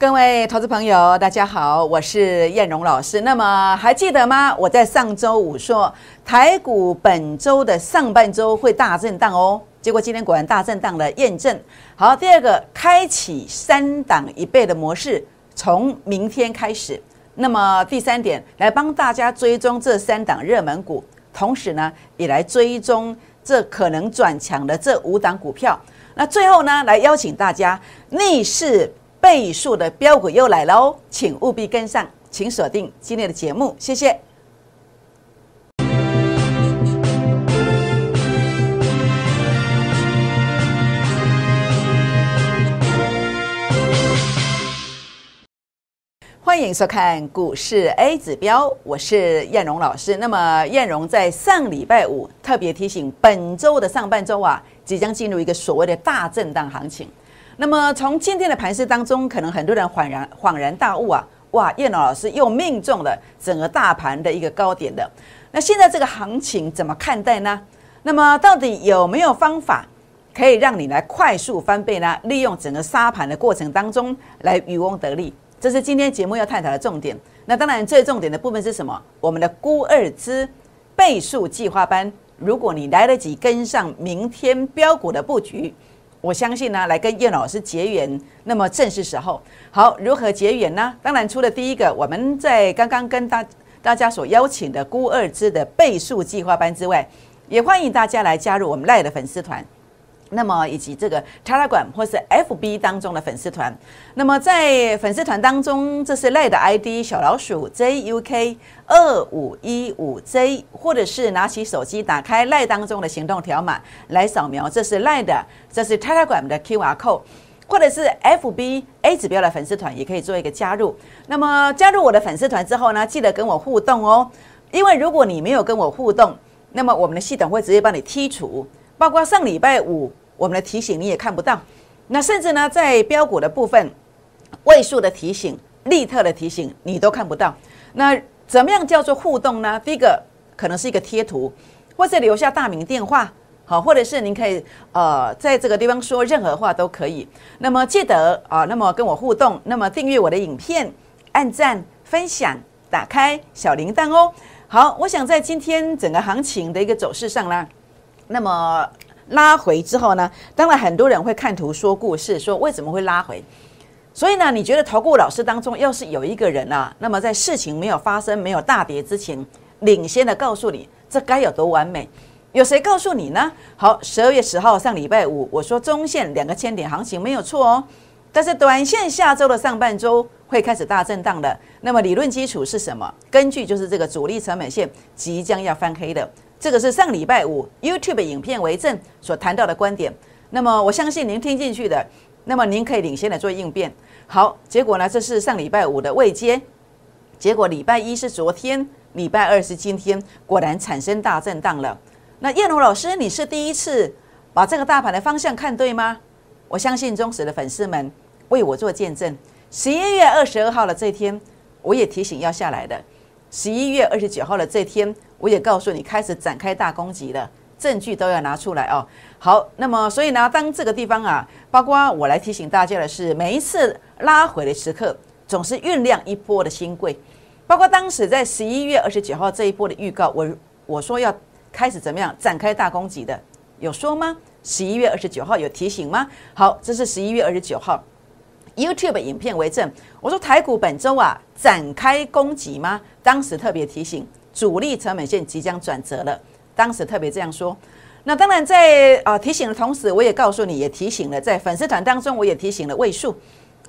各位投资朋友，大家好，我是燕荣老师。那么还记得吗？我在上周五说台股本周的上半周会大震荡哦，结果今天果然大震荡的验证。好，第二个，开启三档一倍的模式，从明天开始。那么第三点，来帮大家追踪这三档热门股，同时呢，也来追踪这可能转强的这五档股票。那最后呢，来邀请大家逆势。倍数的标股又来了哦，请务必跟上，请锁定今天的节目，谢谢。欢迎收看股市 A 指标，我是燕荣老师。那么燕荣在上礼拜五特别提醒，本周的上半周啊，即将进入一个所谓的大震荡行情。那么从今天的盘势当中，可能很多人恍然恍然大悟啊，哇，叶老师又命中了整个大盘的一个高点的。那现在这个行情怎么看待呢？那么到底有没有方法可以让你来快速翻倍呢？利用整个杀盘的过程当中来渔翁得利，这是今天节目要探讨的重点。那当然最重点的部分是什么？我们的孤二之倍数计划班，如果你来得及跟上明天标股的布局。我相信呢，来跟叶老师结缘，那么正是时候。好，如何结缘呢？当然，除了第一个，我们在刚刚跟大大家所邀请的孤二之的倍数计划班之外，也欢迎大家来加入我们赖的粉丝团。那么以及这个 Telegram 或是 FB 当中的粉丝团，那么在粉丝团当中，这是赖的 ID 小老鼠 JUK 二五一五 J，或者是拿起手机打开赖当中的行动条码来扫描，这是赖的，这是 Telegram 的 QR code，或者是 FB A 指标的粉丝团也可以做一个加入。那么加入我的粉丝团之后呢，记得跟我互动哦，因为如果你没有跟我互动，那么我们的系统会直接帮你剔除，包括上礼拜五。我们的提醒你也看不到，那甚至呢，在标股的部分，位数的提醒、利特的提醒你都看不到。那怎么样叫做互动呢？第一个可能是一个贴图，或者留下大名电话，好，或者是您可以呃在这个地方说任何话都可以。那么记得啊，那么跟我互动，那么订阅我的影片、按赞、分享、打开小铃铛哦。好，我想在今天整个行情的一个走势上呢，那么。拉回之后呢，当然很多人会看图说故事，说为什么会拉回。所以呢，你觉得投顾老师当中，要是有一个人啊，那么在事情没有发生、没有大跌之前，领先的告诉你这该有多完美？有谁告诉你呢？好，十二月十号上礼拜五，我说中线两个千点行情没有错哦，但是短线下周的上半周会开始大震荡的。那么理论基础是什么？根据就是这个主力成本线即将要翻黑的。这个是上礼拜五 YouTube 影片为证所谈到的观点，那么我相信您听进去的，那么您可以领先的做应变。好，结果呢？这是上礼拜五的未接，结果礼拜一是昨天，礼拜二是今天，果然产生大震荡了。那叶龙老师，你是第一次把这个大盘的方向看对吗？我相信忠实的粉丝们为我做见证。十一月二十二号的这天，我也提醒要下来的。十一月二十九号的这天。我也告诉你，开始展开大攻击了，证据都要拿出来哦。好，那么所以呢，当这个地方啊，包括我来提醒大家的是，每一次拉回的时刻，总是酝酿一波的新贵。包括当时在十一月二十九号这一波的预告，我我说要开始怎么样展开大攻击的，有说吗？十一月二十九号有提醒吗？好，这是十一月二十九号 YouTube 影片为证。我说台股本周啊展开攻击吗？当时特别提醒。主力成本线即将转折了，当时特别这样说。那当然在啊提醒的同时，我也告诉你，也提醒了在粉丝团当中，我也提醒了位数。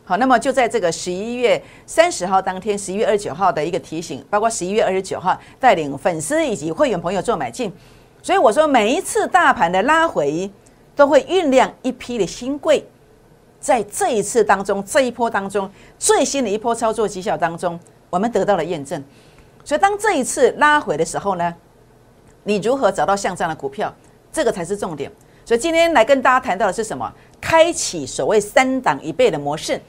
好，那么就在这个十一月三十号当天，十一月二十九号的一个提醒，包括十一月二十九号带领粉丝以及会员朋友做买进。所以我说，每一次大盘的拉回，都会酝酿一批的新贵，在这一次当中，这一波当中，最新的一波操作绩效当中，我们得到了验证。所以，当这一次拉回的时候呢，你如何找到像这样的股票，这个才是重点。所以今天来跟大家谈到的是什么？开启所谓三档一倍的模式。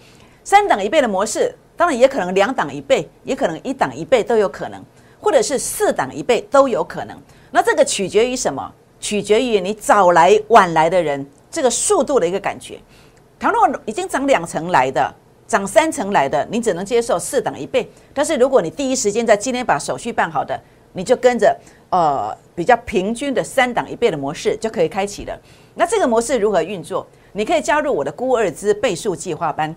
三档一倍的模式，当然也可能两档一倍，也可能一档一倍都有可能，或者是四档一倍都有可能。那这个取决于什么？取决于你早来晚来的人这个速度的一个感觉。倘若已经涨两层来的，涨三成来的，你只能接受四档一倍。但是如果你第一时间在今天把手续办好的，你就跟着呃比较平均的三档一倍的模式就可以开启了。那这个模式如何运作？你可以加入我的孤二资倍数计划班。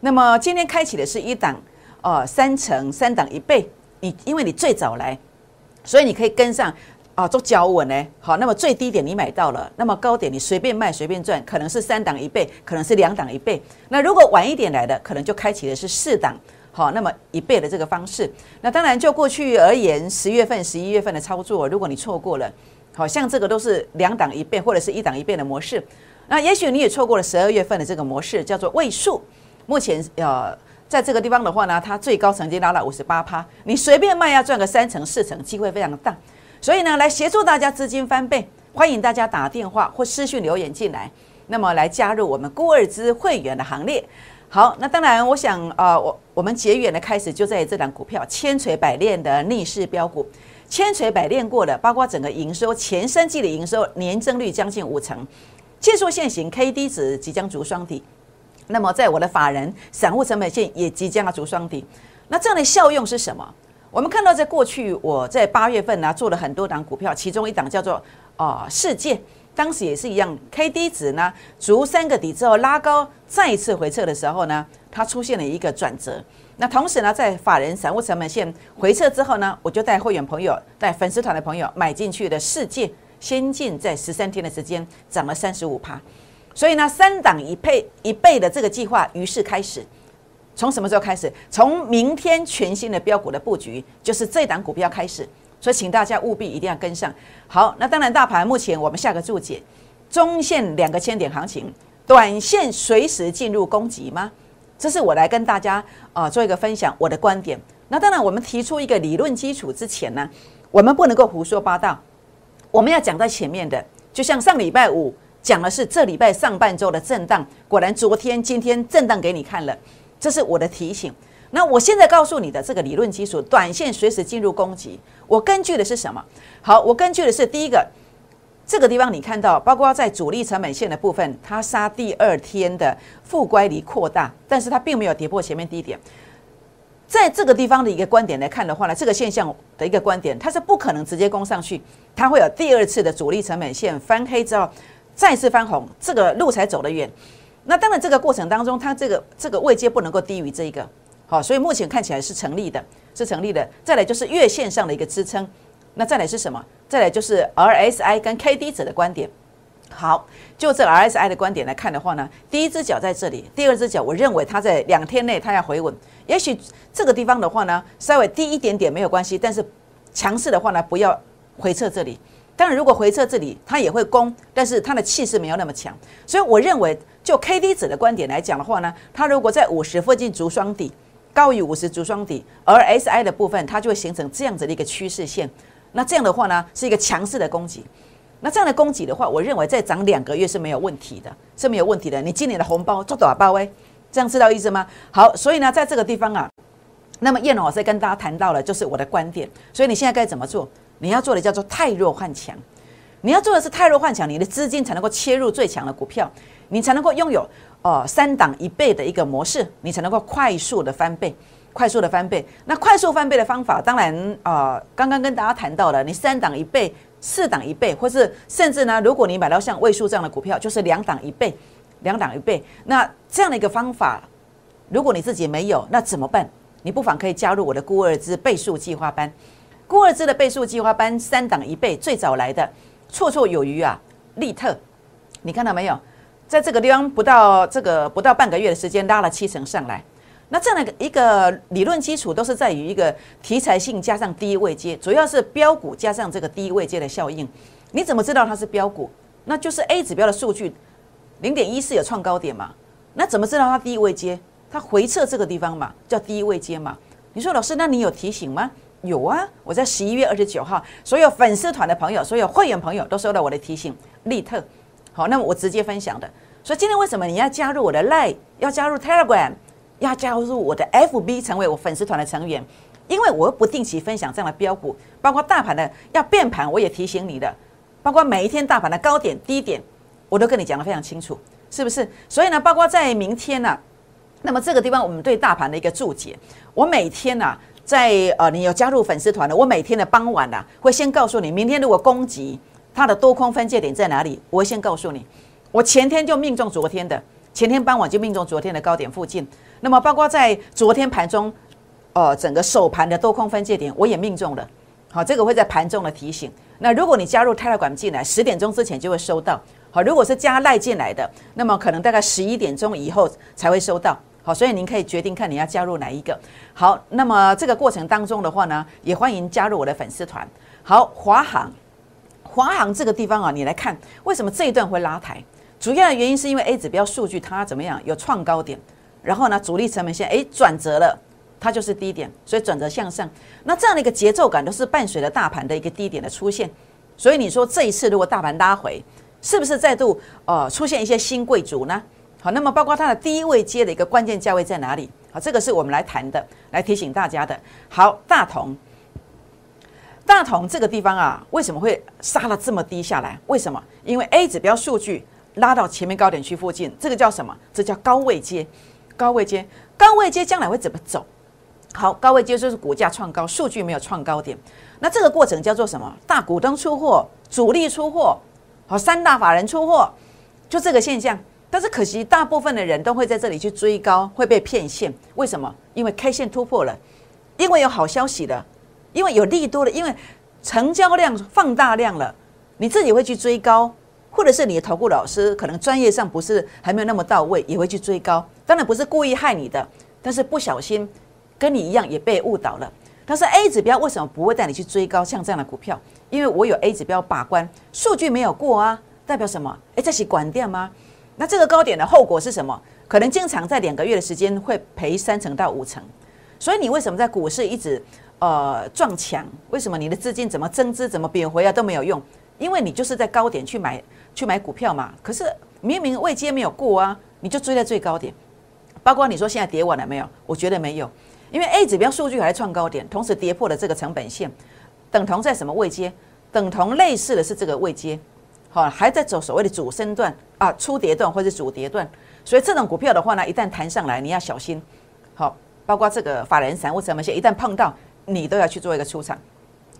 那么今天开启的是一档，呃，三成三档一倍。你因为你最早来，所以你可以跟上啊，做脚稳呢。好，那么最低点你买到了，那么高点你随便卖随便赚，可能是三档一倍，可能是两档一倍。那如果晚一点来的，可能就开启的是四档，好，那么一倍的这个方式。那当然就过去而言，十月份、十一月份的操作，如果你错过了，好像这个都是两档一倍或者是一档一倍的模式。那也许你也错过了十二月份的这个模式，叫做位数。目前呃，在这个地方的话呢，它最高曾经拉了五十八趴，你随便卖要赚个三成四成，机会非常大。所以呢，来协助大家资金翻倍，欢迎大家打电话或私讯留言进来，那么来加入我们孤二资会员的行列。好，那当然，我想啊，我我们结缘的开始就在这档股票千锤百炼的逆势标股，千锤百炼过的，包括整个营收前三季的营收年增率将近五成。技术线型 K D 值即将逐双底，那么在我的法人散户成本线也即将要逐双底，那这样的效用是什么？我们看到在过去我在八月份呢做了很多档股票，其中一档叫做啊世界，当时也是一样，K D 值呢逐三个底之后拉高，再一次回撤的时候呢，它出现了一个转折。那同时呢，在法人散户成本线回撤之后呢，我就带会员朋友、带粉丝团的朋友买进去的世界。先进在十三天的时间涨了三十五趴，所以呢，三档一倍一倍的这个计划于是开始。从什么时候开始？从明天全新的标股的布局，就是这档股票开始。所以，请大家务必一定要跟上。好，那当然，大盘目前我们下个注解：中线两个千点行情，短线随时进入攻击吗？这是我来跟大家啊做一个分享我的观点。那当然，我们提出一个理论基础之前呢，我们不能够胡说八道。我们要讲在前面的，就像上礼拜五讲的是这礼拜上半周的震荡，果然昨天、今天震荡给你看了，这是我的提醒。那我现在告诉你的这个理论基础，短线随时进入攻击，我根据的是什么？好，我根据的是第一个，这个地方你看到，包括在主力成本线的部分，它杀第二天的负乖离扩大，但是它并没有跌破前面低点。在这个地方的一个观点来看的话呢，这个现象的一个观点，它是不可能直接攻上去，它会有第二次的主力成本线翻黑之后，再次翻红，这个路才走得远。那当然，这个过程当中，它这个这个位阶不能够低于这一个，好，所以目前看起来是成立的，是成立的。再来就是月线上的一个支撑，那再来是什么？再来就是 RSI 跟 KD 值的观点。好，就这 RSI 的观点来看的话呢，第一只脚在这里，第二只脚，我认为它在两天内它要回稳。也许这个地方的话呢，稍微低一点点没有关系，但是强势的话呢，不要回撤这里。当然，如果回撤这里，它也会攻，但是它的气势没有那么强。所以我认为，就 K D 值的观点来讲的话呢，它如果在五十附近逐双底，高于五十逐双底，而 S I 的部分它就会形成这样子的一个趋势线。那这样的话呢，是一个强势的攻击。那这样的供给的话，我认为再涨两个月是没有问题的，是没有问题的。你今年的红包做多少包哎？这样知道意思吗？好，所以呢，在这个地方啊，那么叶龙老师跟大家谈到了，就是我的观点。所以你现在该怎么做？你要做的叫做太弱换强，你要做的是太弱换强，你的资金才能够切入最强的股票，你才能够拥有哦三档一倍的一个模式，你才能够快速的翻倍，快速的翻倍。那快速翻倍的方法，当然啊，刚刚跟大家谈到了，你三档一倍。四档一倍，或是甚至呢，如果你买到像位数这样的股票，就是两档一倍，两档一倍。那这样的一个方法，如果你自己没有，那怎么办？你不妨可以加入我的孤二资倍数计划班。孤二资的倍数计划班，三档一倍，最早来的绰绰有余啊！利特，你看到没有？在这个地方不到这个不到半个月的时间，拉了七成上来。那这样的一个理论基础都是在于一个题材性加上低位阶，主要是标股加上这个低位阶的效应。你怎么知道它是标股？那就是 A 指标的数据零点一四有创高点嘛？那怎么知道它低位阶？它回撤这个地方嘛，叫低位阶嘛？你说老师，那你有提醒吗？有啊，我在十一月二十九号，所有粉丝团的朋友，所有会员朋友都收到我的提醒。立特，好，那么我直接分享的。所以今天为什么你要加入我的 Line，要加入 Telegram？要加入我的 FB，成为我粉丝团的成员，因为我不定期分享这样的标股，包括大盘的要变盘，我也提醒你的，包括每一天大盘的高点低点，我都跟你讲的非常清楚，是不是？所以呢，包括在明天呢，那么这个地方我们对大盘的一个注解，我每天呐，在呃你有加入粉丝团的，我每天的傍晚呐，会先告诉你，明天如果攻击它的多空分界点在哪里，我先告诉你。我前天就命中昨天的，前天傍晚就命中昨天的高点附近。那么包括在昨天盘中，呃，整个首盘的多空分界点，我也命中了。好，这个会在盘中的提醒。那如果你加入泰勒管进来，十点钟之前就会收到。好，如果是加赖进来的，那么可能大概十一点钟以后才会收到。好，所以您可以决定看你要加入哪一个。好，那么这个过程当中的话呢，也欢迎加入我的粉丝团。好，华航，华航这个地方啊，你来看为什么这一段会拉抬？主要的原因是因为 A 指标数据它怎么样有创高点，然后呢主力成本线哎转折了，它就是低点，所以转折向上。那这样的一个节奏感都是伴随着大盘的一个低点的出现。所以你说这一次如果大盘拉回，是不是再度呃出现一些新贵族呢？好，那么包括它的第一位接的一个关键价位在哪里？好，这个是我们来谈的，来提醒大家的。好，大同，大同这个地方啊，为什么会杀了这么低下来？为什么？因为 A 指标数据。拉到前面高点区附近，这个叫什么？这叫高位接，高位接，高位接将来会怎么走？好，高位接就是股价创高，数据没有创高点，那这个过程叫做什么？大股东出货，主力出货，好，三大法人出货，就这个现象。但是可惜，大部分的人都会在这里去追高，会被骗线。为什么？因为 K 线突破了，因为有好消息了，因为有利多了，因为成交量放大量了，你自己会去追高。或者是你的投顾老师可能专业上不是还没有那么到位，也会去追高。当然不是故意害你的，但是不小心跟你一样也被误导了。但是 A 指标为什么不会带你去追高像这样的股票？因为我有 A 指标把关，数据没有过啊，代表什么？哎，这是管掉吗？那这个高点的后果是什么？可能经常在两个月的时间会赔三成到五成。所以你为什么在股市一直呃撞墙？为什么你的资金怎么增资怎么贬回啊都没有用？因为你就是在高点去买。去买股票嘛？可是明明未接没有过啊，你就追在最高点。包括你说现在跌完了没有？我觉得没有，因为 A 指标数据还创高点，同时跌破了这个成本线，等同在什么位阶？等同类似的是这个位阶，好，还在走所谓的主升段啊，初跌段或者主跌段。所以这种股票的话呢，一旦弹上来，你要小心。好，包括这个法人散户成本线，一旦碰到，你都要去做一个出场。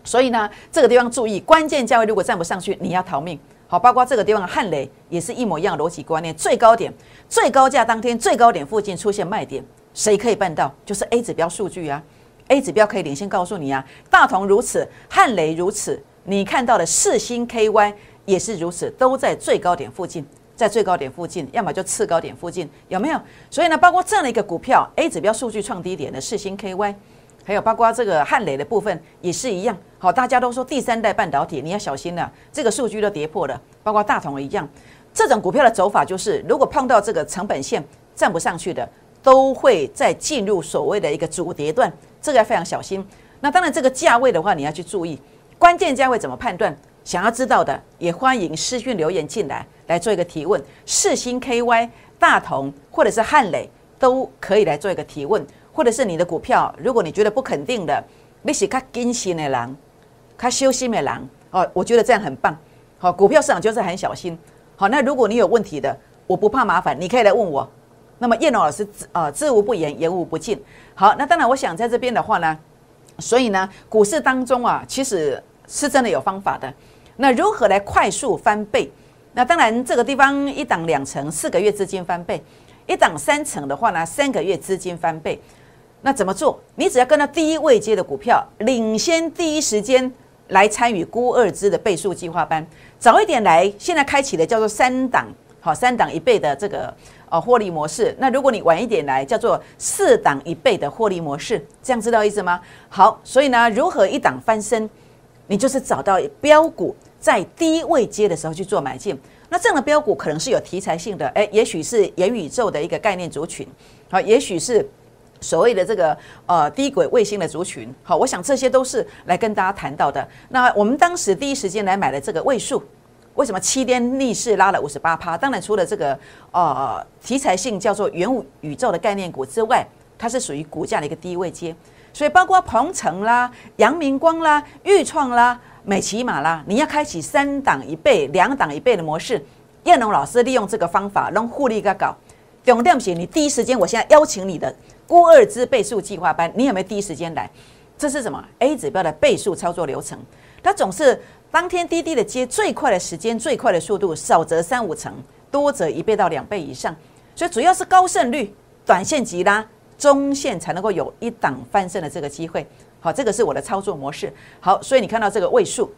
所以呢，这个地方注意，关键价位如果站不上去，你要逃命。好，包括这个地方的汉雷也是一模一样的逻辑观念，最高点、最高价当天最高点附近出现卖点，谁可以办到？就是 A 指标数据啊，A 指标可以领先告诉你啊，大同如此，汉雷如此，你看到的四星 KY 也是如此，都在最高点附近，在最高点附近，要么就次高点附近，有没有？所以呢，包括这样的一个股票，A 指标数据创低点的四星 KY。还有包括这个汉磊的部分也是一样，好，大家都说第三代半导体你要小心了，这个数据都跌破了，包括大同一样，这种股票的走法就是，如果碰到这个成本线站不上去的，都会再进入所谓的一个主跌段，这个要非常小心。那当然这个价位的话，你要去注意，关键价位怎么判断？想要知道的也欢迎私讯留言进来，来做一个提问。四星 KY、大同或者是汉磊都可以来做一个提问。或者是你的股票，如果你觉得不肯定的，你是较谨慎的人，较小心的人哦，我觉得这样很棒。好，股票市场就是很小心。好，那如果你有问题的，我不怕麻烦，你可以来问我。那么叶龙老师啊，知无不言，言无不尽。好，那当然，我想在这边的话呢，所以呢，股市当中啊，其实是真的有方法的。那如何来快速翻倍？那当然，这个地方一档两成，四个月资金翻倍；一档三成的话呢，三个月资金翻倍。那怎么做？你只要跟到第一位接的股票，领先第一时间来参与估二支的倍数计划班，早一点来，现在开启的叫做三档，好，三档一倍的这个呃获利模式。那如果你晚一点来，叫做四档一倍的获利模式，这样知道意思吗？好，所以呢，如何一档翻身？你就是找到标股在低位接的时候去做买进。那这样的标股可能是有题材性的，诶，也许是元宇宙的一个概念族群，好，也许是。所谓的这个呃低轨卫星的族群，好，我想这些都是来跟大家谈到的。那我们当时第一时间来买的这个位数，为什么七天逆势拉了五十八趴？当然除了这个呃题材性叫做元宇宙的概念股之外，它是属于股价的一个低位阶。所以包括鹏程啦、阳明光啦、裕创啦、美骑马啦，你要开启三档一倍、两档一倍的模式，燕龙老师利用这个方法，让互利个搞。重点是，你第一时间，我现在邀请你的郭二之倍数计划班，你有没有第一时间来？这是什么 A 指标的倍数操作流程？它总是当天滴滴的接最快的时间、最快的速度，少则三五成，多则一倍到两倍以上。所以主要是高胜率，短线急拉，中线才能够有一档翻身的这个机会。好，这个是我的操作模式。好，所以你看到这个位数，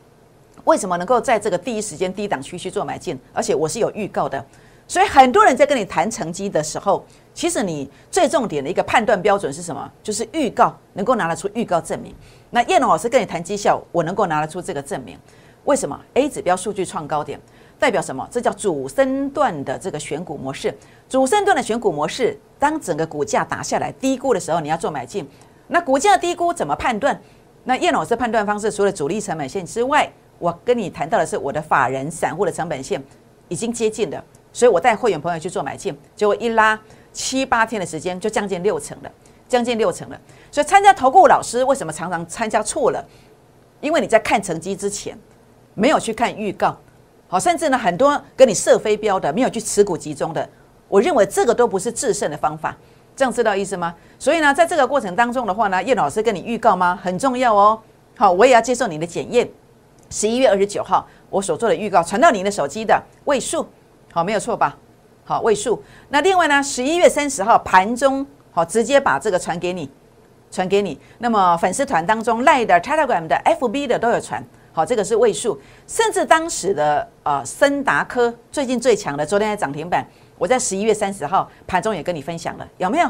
为什么能够在这个第一时间低档区去做买进？而且我是有预告的。所以很多人在跟你谈成绩的时候，其实你最重点的一个判断标准是什么？就是预告能够拿得出预告证明。那叶龙老师跟你谈绩效，我能够拿得出这个证明。为什么？A 指标数据创高点，代表什么？这叫主升段的这个选股模式。主升段的选股模式，当整个股价打下来低估的时候，你要做买进。那股价低估怎么判断？那叶老师判断方式除了主力成本线之外，我跟你谈到的是我的法人散户的成本线已经接近了。所以我带会员朋友去做买进，结果一拉七八天的时间就将近六成了，将近六成了。所以参加投顾老师为什么常常参加错了？因为你在看成绩之前没有去看预告，好，甚至呢很多跟你设飞镖的，没有去持股集中的，我认为这个都不是制胜的方法。这样知道意思吗？所以呢，在这个过程当中的话呢，叶老师跟你预告吗？很重要哦。好，我也要接受你的检验。十一月二十九号我所做的预告传到您的手机的位数。好，没有错吧？好，位数。那另外呢，十一月三十号盘中，好，直接把这个传给你，传给你。那么粉丝团当中赖的、Telegram 的、FB 的都有传。好，这个是位数。甚至当时的呃森达科最近最强的，昨天在涨停板，我在十一月三十号盘中也跟你分享了，有没有？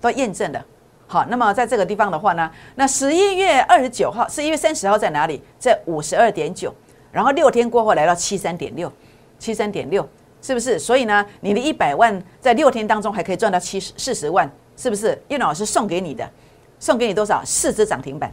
都验证了。好，那么在这个地方的话呢，那十一月二十九号、十一月三十号在哪里？在五十二点九，然后六天过后来到七三点六，七三点六。是不是？所以呢，你的一百万在六天当中还可以赚到七十四十万，是不是？叶老师送给你的，送给你多少？四只涨停板，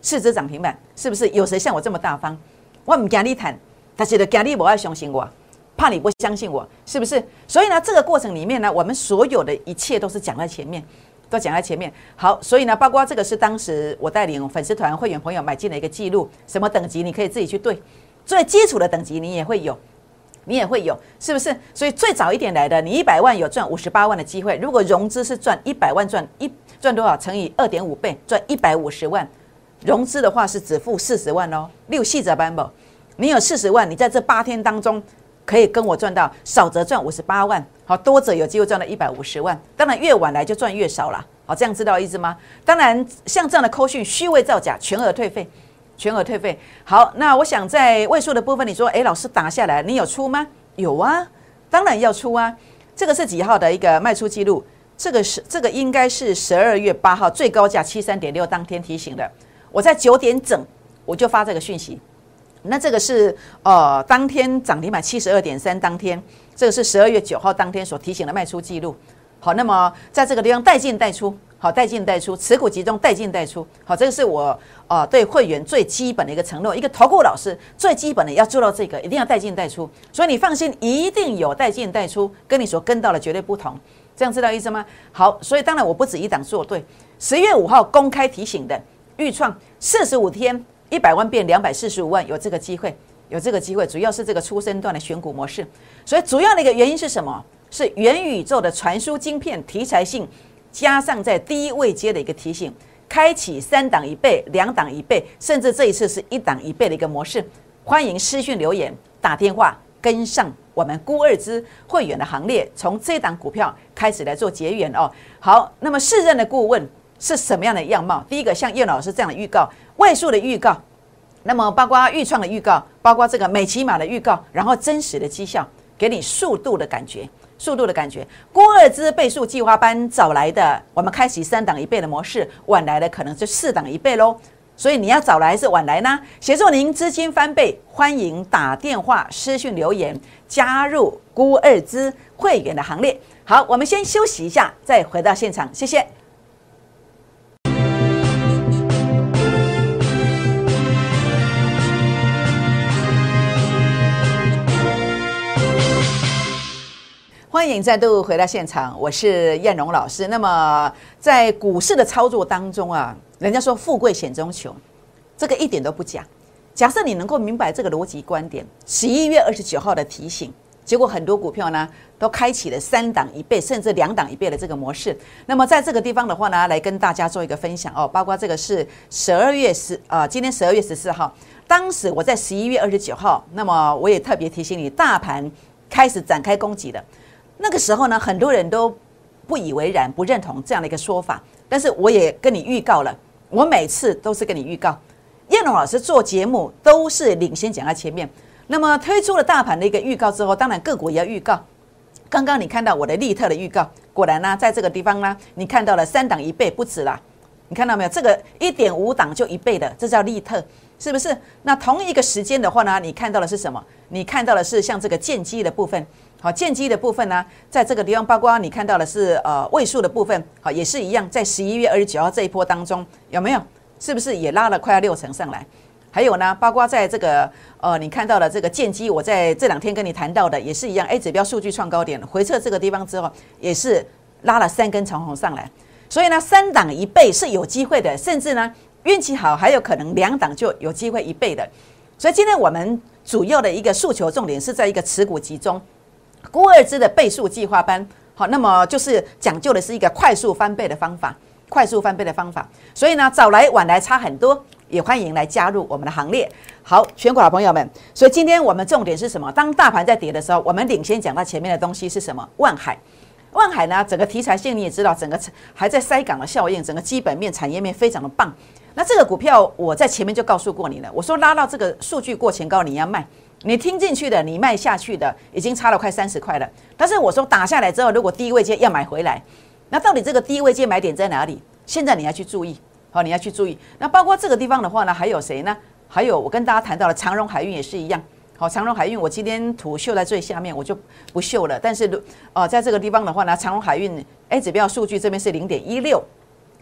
四只涨停板，是不是？有谁像我这么大方？我唔跟你谈，但是的跟你不爱相信我，怕你不相信我，是不是？所以呢，这个过程里面呢，我们所有的一切都是讲在前面，都讲在前面。好，所以呢，包括这个是当时我带领粉丝团会员朋友买进的一个记录，什么等级你可以自己去对，最基础的等级你也会有。你也会有，是不是？所以最早一点来的，你一百万有赚五十八万的机会。如果融资是赚一百万，赚一赚多少乘以二点五倍，赚一百五十万。融资的话是只付四十万哦，六细则班不？你有四十万，你在这八天当中可以跟我赚到少则赚五十八万，好多则有机会赚到一百五十万。当然越晚来就赚越少了，好这样知道意思吗？当然像这样的扣讯虚伪造假，全额退费。全额退费。好，那我想在位数的部分，你说，哎，老师打下来，你有出吗？有啊，当然要出啊。这个是几号的一个卖出记录？这个是这个应该是十二月八号最高价七三点六当天提醒的。我在九点整我就发这个讯息。那这个是呃当天涨停板七十二点三当天，这个是十二月九号当天所提醒的卖出记录。好，那么在这个地方带进带出。好，带进带出，持股集中，带进带出。好，这个是我啊对会员最基本的一个承诺。一个投顾老师最基本的要做到这个，一定要带进带出。所以你放心，一定有带进带出，跟你所跟到的绝对不同。这样知道意思吗？好，所以当然我不止一档做对。十月五号公开提醒的预创四十五天一百万变两百四十五万，有这个机会，有这个机会，主要是这个出生段的选股模式。所以主要的一个原因是什么？是元宇宙的传输晶片题材性。加上在低位接的一个提醒，开启三档一倍、两档一倍，甚至这一次是一档一倍的一个模式。欢迎私讯留言、打电话跟上我们孤二之会员的行列，从这档股票开始来做结缘哦。好，那么四任的顾问是什么样的样貌？第一个像叶老师这样的预告，位数的预告，那么包括预创的预告，包括这个美骑马的预告，然后真实的绩效，给你速度的感觉。速度的感觉，郭二之倍数计划班早来的，我们开启三档一倍的模式，晚来的可能就四档一倍喽。所以你要早来还是晚来呢？协助您资金翻倍，欢迎打电话、私讯留言，加入郭二之会员的行列。好，我们先休息一下，再回到现场，谢谢。欢迎再度回到现场，我是燕荣老师。那么在股市的操作当中啊，人家说富贵险中求，这个一点都不假。假设你能够明白这个逻辑观点，十一月二十九号的提醒，结果很多股票呢都开启了三档一倍甚至两档一倍的这个模式。那么在这个地方的话呢，来跟大家做一个分享哦，包括这个是十二月十啊，今天十二月十四号，当时我在十一月二十九号，那么我也特别提醒你，大盘开始展开攻击的，那个时候呢，很多人都不以为然，不认同这样的一个说法，但是我也跟你预告了，我每次都是跟你预告，叶龙老师做节目都是领先讲在前面。那么推出了大盘的一个预告之后，当然个股也要预告。刚刚你看到我的利特的预告，果然呢，在这个地方呢，你看到了三档一倍不止啦。你看到没有？这个一点五档就一倍的，这叫利特，是不是？那同一个时间的话呢，你看到的是什么？你看到的是像这个剑机的部分，好，剑机的部分呢，在这个地方，包括你看到的是呃位数的部分，好，也是一样，在十一月二十九号这一波当中，有没有？是不是也拉了快要六成上来？还有呢，包括在这个呃，你看到的这个剑机，我在这两天跟你谈到的也是一样，A 指标数据创高点，回撤这个地方之后，也是拉了三根长红上来，所以呢，三档一倍是有机会的，甚至呢，运气好还有可能两档就有机会一倍的。所以今天我们主要的一个诉求重点是在一个持股集中，估二支的倍数计划班，好，那么就是讲究的是一个快速翻倍的方法，快速翻倍的方法，所以呢，早来晚来差很多。也欢迎来加入我们的行列。好，全国好朋友们，所以今天我们重点是什么？当大盘在跌的时候，我们领先讲到前面的东西是什么？万海，万海呢？整个题材性你也知道，整个还在塞港的效应，整个基本面、产业面非常的棒。那这个股票我在前面就告诉过你了，我说拉到这个数据过前高你要卖，你听进去的，你卖下去的，已经差了快三十块了。但是我说打下来之后，如果低位阶要买回来，那到底这个低位阶买点在哪里？现在你要去注意。好，你要去注意。那包括这个地方的话呢，还有谁呢？还有我跟大家谈到了长荣海运也是一样。好，长荣海运我今天图秀在最下面，我就不秀了。但是，呃，在这个地方的话呢，长荣海运 A 指标数据这边是零点一六，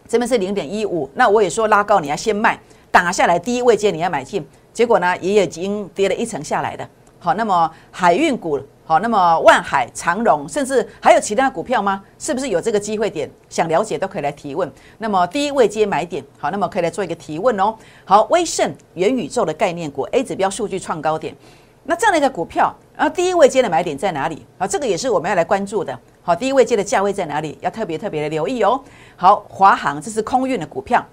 这边是零点一五。那我也说拉高你要先卖，打下来第一位阶你要买进。结果呢，也已经跌了一层下来的。好，那么海运股。好，那么万海、长荣，甚至还有其他股票吗？是不是有这个机会点？想了解都可以来提问。那么第一位接买点，好，那么可以来做一个提问哦。好，威盛元宇宙的概念股 A 指标数据创高点，那这样的一个股票，然后第一位接的买点在哪里？好，这个也是我们要来关注的。好，第一位接的价位在哪里？要特别特别的留意哦。好，华航这是空运的股票，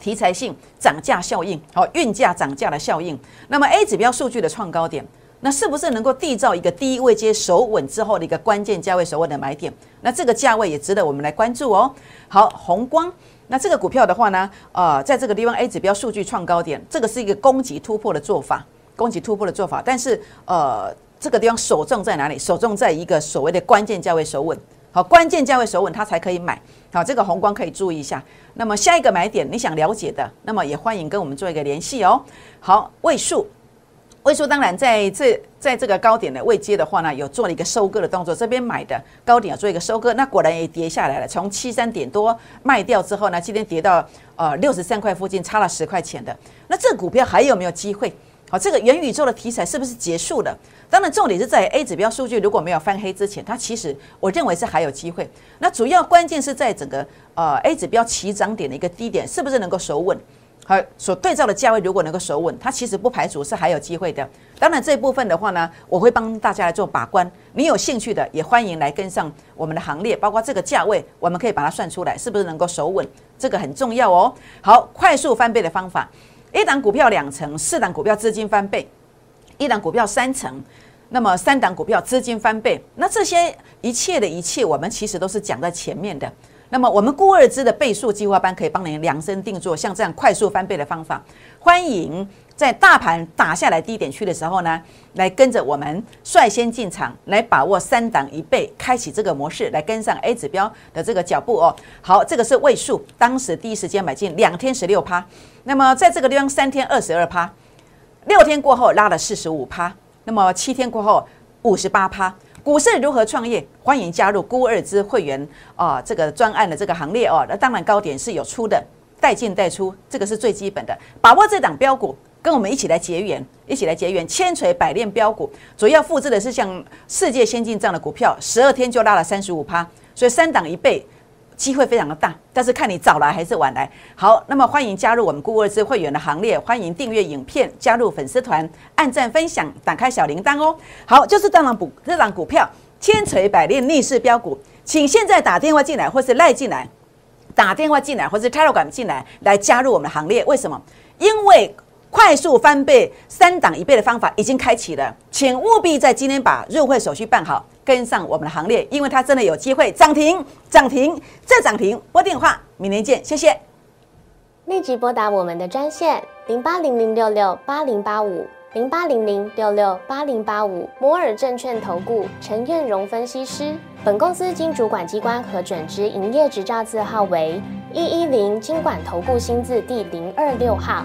题材性涨价效应，好，运价涨价的效应。那么 A 指标数据的创高点。那是不是能够缔造一个低位接守稳之后的一个关键价位守稳的买点？那这个价位也值得我们来关注哦。好，红光，那这个股票的话呢，呃，在这个地方 A 指标数据创高点，这个是一个攻击突破的做法，攻击突破的做法。但是呃，这个地方首重在哪里？首重在一个所谓的关键价位守稳。好，关键价位守稳，它才可以买。好，这个红光可以注意一下。那么下一个买点，你想了解的，那么也欢迎跟我们做一个联系哦。好，位数。位数当然在这在这个高点的位阶的话呢，有做了一个收割的动作。这边买的高点要做一个收割，那果然也跌下来了。从七三点多卖掉之后呢，今天跌到呃六十三块附近，差了十块钱的。那这股票还有没有机会？好，这个元宇宙的题材是不是结束了？当然，重点是在 A 指标数据如果没有翻黑之前，它其实我认为是还有机会。那主要关键是在整个呃 A 指标起涨点的一个低点，是不是能够守稳？好，所对照的价位如果能够守稳，它其实不排除是还有机会的。当然这一部分的话呢，我会帮大家来做把关。你有兴趣的也欢迎来跟上我们的行列，包括这个价位，我们可以把它算出来，是不是能够守稳？这个很重要哦。好，快速翻倍的方法，一档股票两成，四档股票资金翻倍，一档股票三成，那么三档股票资金翻倍，那这些一切的一切，我们其实都是讲在前面的。那么我们固二支的倍数计划班可以帮您量身定做，像这样快速翻倍的方法。欢迎在大盘打下来低点区的时候呢，来跟着我们率先进场，来把握三档一倍，开启这个模式，来跟上 A 指标的这个脚步哦。好，这个是位数，当时第一时间买进，两天十六趴。那么在这个地方三天二十二趴，六天过后拉了四十五趴，那么七天过后五十八趴。股市如何创业？欢迎加入孤二之会员啊！这个专案的这个行列哦。那当然高点是有出的，带进带出，这个是最基本的。把握这档标股，跟我们一起来结缘，一起来结缘，千锤百炼标股。主要复制的是像世界先进这样的股票，十二天就拉了三十五趴，所以三档一倍，机会非常的大，但是看你早来还是晚来。好，那么欢迎加入我们顾问之会员的行列，欢迎订阅影片，加入粉丝团，按赞分享，打开小铃铛哦。好，就是这档股这档股票千锤百炼逆势标股，请现在打电话进来或是赖进来，打电话进来或是 Telegram 进来来加入我们的行列。为什么？因为快速翻倍、三档一倍的方法已经开启了，请务必在今天把入会手续办好。跟上我们的行列，因为它真的有机会涨停、涨停再涨停。拨电话，明年见，谢谢。立即拨打我们的专线零八零零六六八零八五零八零零六六八零八五摩尔证券投顾陈彦荣分析师。本公司经主管机关核准之营业执照字号为一一零金管投顾新字第零二六号。